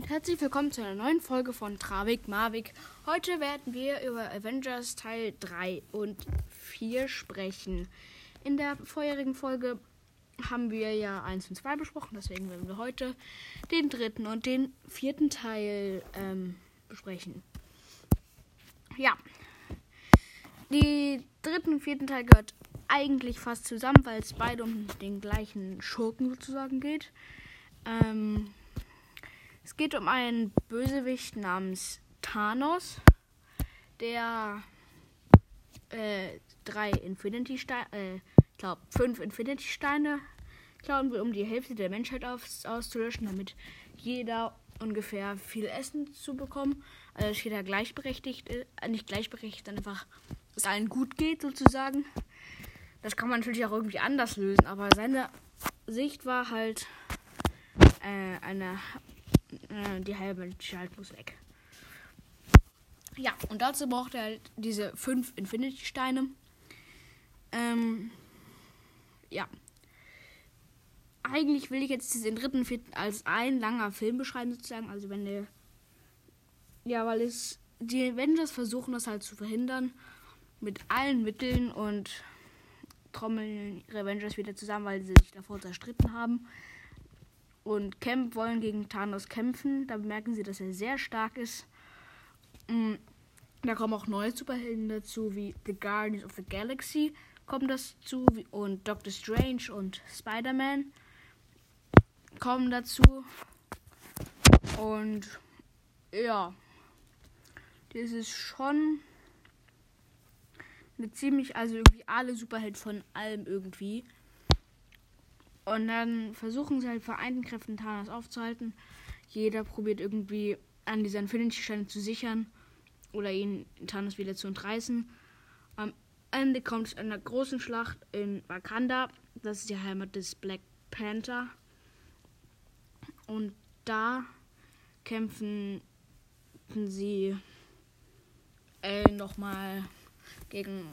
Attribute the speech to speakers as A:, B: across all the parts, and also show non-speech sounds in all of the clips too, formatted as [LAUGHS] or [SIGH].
A: und herzlich willkommen zu einer neuen Folge von Travik Marvik. Heute werden wir über Avengers Teil 3 und 4 sprechen. In der vorherigen Folge haben wir ja 1 und 2 besprochen, deswegen werden wir heute den dritten und den vierten Teil ähm, besprechen. Ja, die dritten und vierten Teil gehört eigentlich fast zusammen, weil es beide um den gleichen Schurken sozusagen geht. Ähm, es geht um einen Bösewicht namens Thanos, der äh, drei Infinity Steine, äh, ich glaube fünf Infinity Steine klauen will, um die Hälfte der Menschheit aus, auszulöschen, damit jeder ungefähr viel Essen zu bekommen. Also dass jeder gleichberechtigt, äh, nicht gleichberechtigt, dann einfach es allen gut geht sozusagen. Das kann man natürlich auch irgendwie anders lösen, aber seine Sicht war halt äh, eine äh, die halbe Menschheit muss weg. Ja, und dazu braucht er halt diese fünf Infinity-Steine. Ähm, ja. Eigentlich will ich jetzt den dritten, vierten als ein langer Film beschreiben, sozusagen. Also wenn der. Ja, weil es. Die Avengers versuchen das halt zu verhindern. Mit allen Mitteln und trommeln ihre Avengers wieder zusammen, weil sie sich davor zerstritten haben und Camp wollen gegen Thanos kämpfen. Da bemerken sie, dass er sehr stark ist. Mm, da kommen auch neue Superhelden dazu, wie The Guardians of the Galaxy kommen dazu und Doctor Strange und Spider-Man kommen dazu. Und ja, das ist schon eine ziemlich, also irgendwie alle Superhelden von allem irgendwie. Und dann versuchen sie halt vereinten Kräften Thanos aufzuhalten. Jeder probiert irgendwie an dieser Infinity-Steine zu sichern oder ihn Thanos wieder zu entreißen. Am Ende kommt es einer großen Schlacht in Wakanda. Das ist die Heimat des Black Panther. Und da kämpfen sie äh, nochmal gegen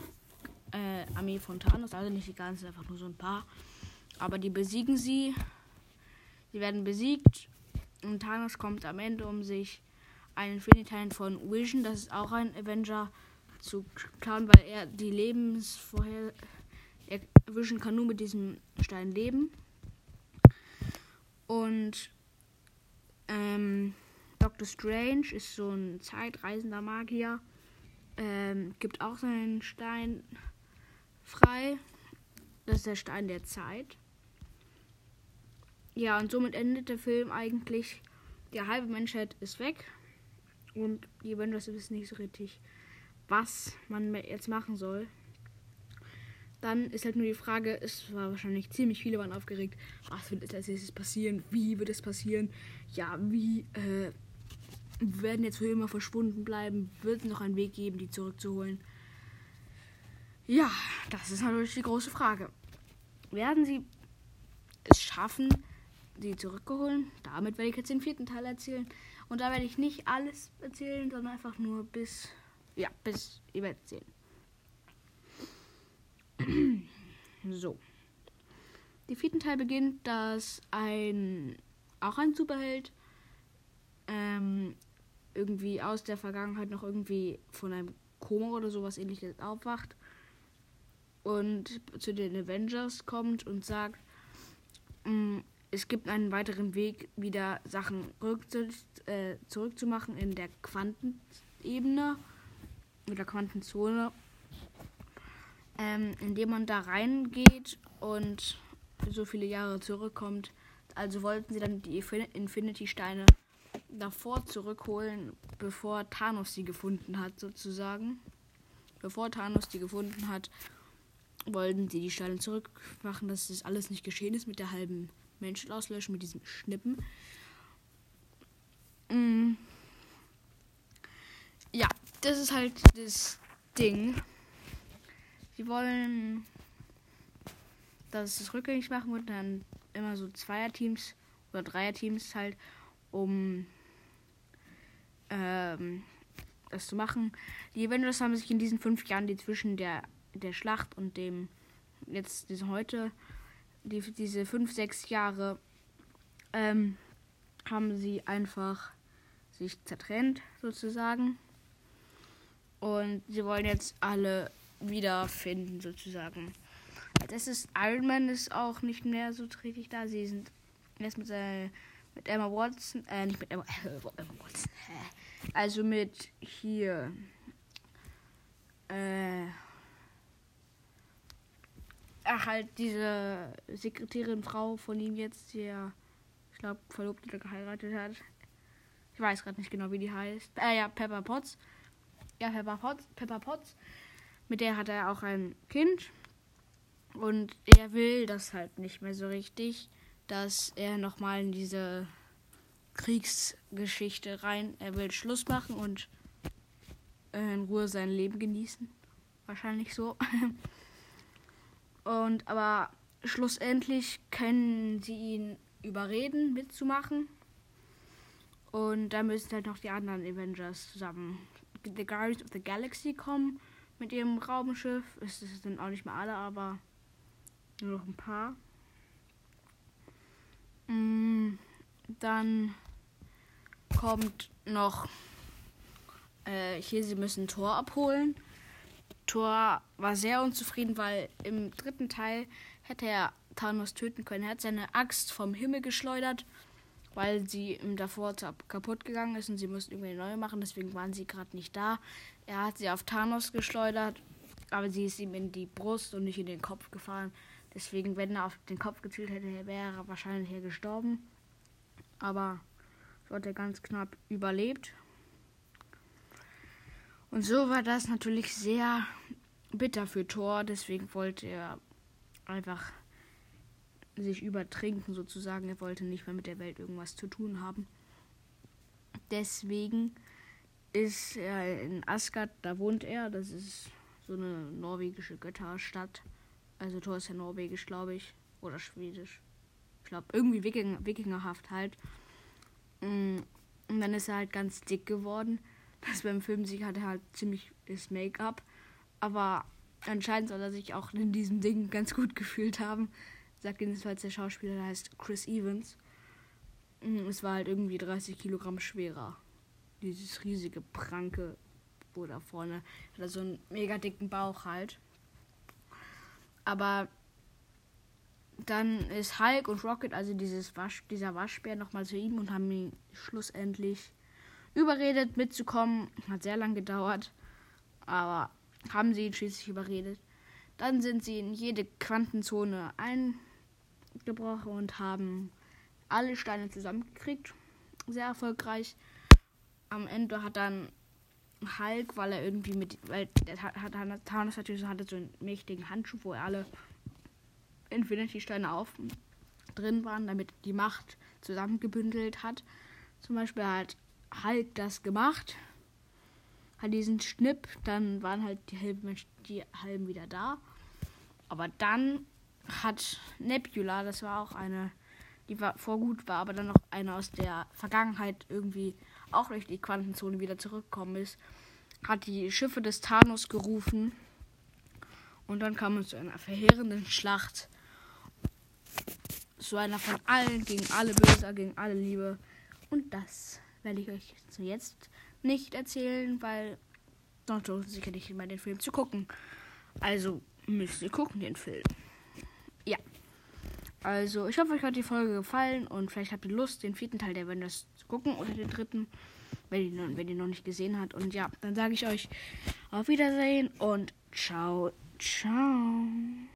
A: äh, Armee von Thanos. Also nicht die ganze, einfach nur so ein paar. Aber die besiegen sie. Sie werden besiegt. Und Thanos kommt am Ende, um sich einen Infinity von Vision, das ist auch ein Avenger, zu klauen, weil er die Lebensvorher. Er, Vision kann nur mit diesem Stein leben. Und ähm, Doctor Strange ist so ein zeitreisender Magier. Ähm, gibt auch seinen Stein frei. Das ist der Stein der Zeit. Ja, und somit endet der Film eigentlich. Die halbe Menschheit ist weg. Und die Avengers wissen nicht so richtig, was man jetzt machen soll. Dann ist halt nur die Frage, es war wahrscheinlich ziemlich viele waren aufgeregt. Was wird als nächstes passieren? Wie wird es passieren? Ja, wie äh, werden jetzt für immer verschwunden bleiben? Wird es noch einen Weg geben, die zurückzuholen? Ja, das ist natürlich die große Frage. Werden sie es schaffen, die zurückgeholt. Damit werde ich jetzt den vierten Teil erzählen. Und da werde ich nicht alles erzählen, sondern einfach nur bis. Ja, bis ihr werdet sehen. [CLEARS THROAT] so. Der vierten Teil beginnt, dass ein. Auch ein Superheld. Ähm, irgendwie aus der Vergangenheit noch irgendwie von einem Koma oder sowas ähnliches aufwacht. Und zu den Avengers kommt und sagt, mm, es gibt einen weiteren Weg, wieder Sachen äh, zurückzumachen in der Quantenebene oder Quantenzone, ähm, indem man da reingeht und so viele Jahre zurückkommt. Also wollten sie dann die Infinity-Steine davor zurückholen, bevor Thanos sie gefunden hat, sozusagen. Bevor Thanos die gefunden hat, wollten sie die Steine zurückmachen, dass das alles nicht geschehen ist mit der halben Menschen auslöschen mit diesem Schnippen. Mm. Ja, das ist halt das Ding. Sie wollen, dass es rückgängig machen und dann immer so Zweierteams oder Dreierteams halt, um ähm, das zu machen. Die Avengers haben sich in diesen fünf Jahren, die zwischen der, der Schlacht und dem jetzt diese heute die, diese fünf, sechs Jahre ähm, haben sie einfach sich zertrennt, sozusagen. Und sie wollen jetzt alle wiederfinden, sozusagen. Das ist Iron Man ist auch nicht mehr so richtig da. Sie sind jetzt mit, äh, mit Emma Watson, äh, nicht mit Emma, äh, [LAUGHS] Emma Watson, also mit hier, äh, ach halt diese Sekretärin Frau von ihm jetzt, die er, ich glaube, verlobt oder geheiratet hat. Ich weiß gerade nicht genau, wie die heißt. Äh, ja, Pepper Potts. Ja, Pepper Potts. Pepper Potts. Mit der hat er auch ein Kind. Und er will das halt nicht mehr so richtig, dass er nochmal in diese Kriegsgeschichte rein. Er will Schluss machen und äh, in Ruhe sein Leben genießen. Wahrscheinlich so. [LAUGHS] Und aber schlussendlich können sie ihn überreden, mitzumachen. Und da müssen halt noch die anderen Avengers zusammen. The Guardians of the Galaxy kommen mit ihrem Raumschiff. Es sind auch nicht mehr alle, aber nur noch ein paar. Mm, dann kommt noch äh, hier, sie müssen Tor abholen. Thor war sehr unzufrieden, weil im dritten Teil hätte er Thanos töten können. Er hat seine Axt vom Himmel geschleudert, weil sie ihm davor kaputt gegangen ist und sie mussten irgendwie eine neue machen. Deswegen waren sie gerade nicht da. Er hat sie auf Thanos geschleudert, aber sie ist ihm in die Brust und nicht in den Kopf gefahren. Deswegen, wenn er auf den Kopf gezielt hätte, wäre er wahrscheinlich hier gestorben. Aber so hat er ganz knapp überlebt. Und so war das natürlich sehr bitter für Thor. Deswegen wollte er einfach sich übertrinken sozusagen. Er wollte nicht mehr mit der Welt irgendwas zu tun haben. Deswegen ist er in Asgard, da wohnt er. Das ist so eine norwegische Götterstadt. Also Thor ist ja norwegisch, glaube ich. Oder schwedisch. Ich glaube, irgendwie Wiking, wikingerhaft halt. Mm, und dann ist er halt ganz dick geworden. Das beim Filmsieg hatte er halt ziemlich das Make-up. Aber anscheinend soll er sich auch in diesem Ding ganz gut gefühlt haben. Sagt jedenfalls der Schauspieler, der heißt Chris Evans. Mm, es war halt irgendwie 30 Kilogramm schwerer. Dieses riesige Pranke, wo da vorne hat er so einen mega dicken Bauch halt. Aber dann ist Hulk und Rocket, also dieses Wasch, dieser Waschbär, nochmal zu ihm und haben ihn schlussendlich überredet, mitzukommen. Hat sehr lang gedauert, aber haben sie ihn schließlich überredet. Dann sind sie in jede Quantenzone eingebrochen und haben alle Steine zusammengekriegt. Sehr erfolgreich. Am Ende hat dann Hulk, weil er irgendwie mit, weil der hat, Thanos natürlich hatte so einen mächtigen Handschuh, wo alle Infinity-Steine auf drin waren, damit die Macht zusammengebündelt hat. Zum Beispiel hat halt das gemacht. Hat diesen Schnipp, dann waren halt die halben, die halben wieder da. Aber dann hat Nebula, das war auch eine, die war vor gut war, aber dann noch eine aus der Vergangenheit irgendwie auch durch die Quantenzone wieder zurückgekommen ist, hat die Schiffe des Thanos gerufen. Und dann kam es zu einer verheerenden Schlacht. Zu einer von allen gegen alle Böse, gegen alle Liebe. Und das werde ich euch zu jetzt nicht erzählen, weil sonst lohnt sich ja nicht immer den Film zu gucken. Also müsst ihr gucken, den Film. Ja. Also, ich hoffe, euch hat die Folge gefallen und vielleicht habt ihr Lust, den vierten Teil der Avengers zu gucken oder den dritten, wenn ihr, wenn ihr noch nicht gesehen habt. Und ja, dann sage ich euch auf Wiedersehen und ciao, ciao.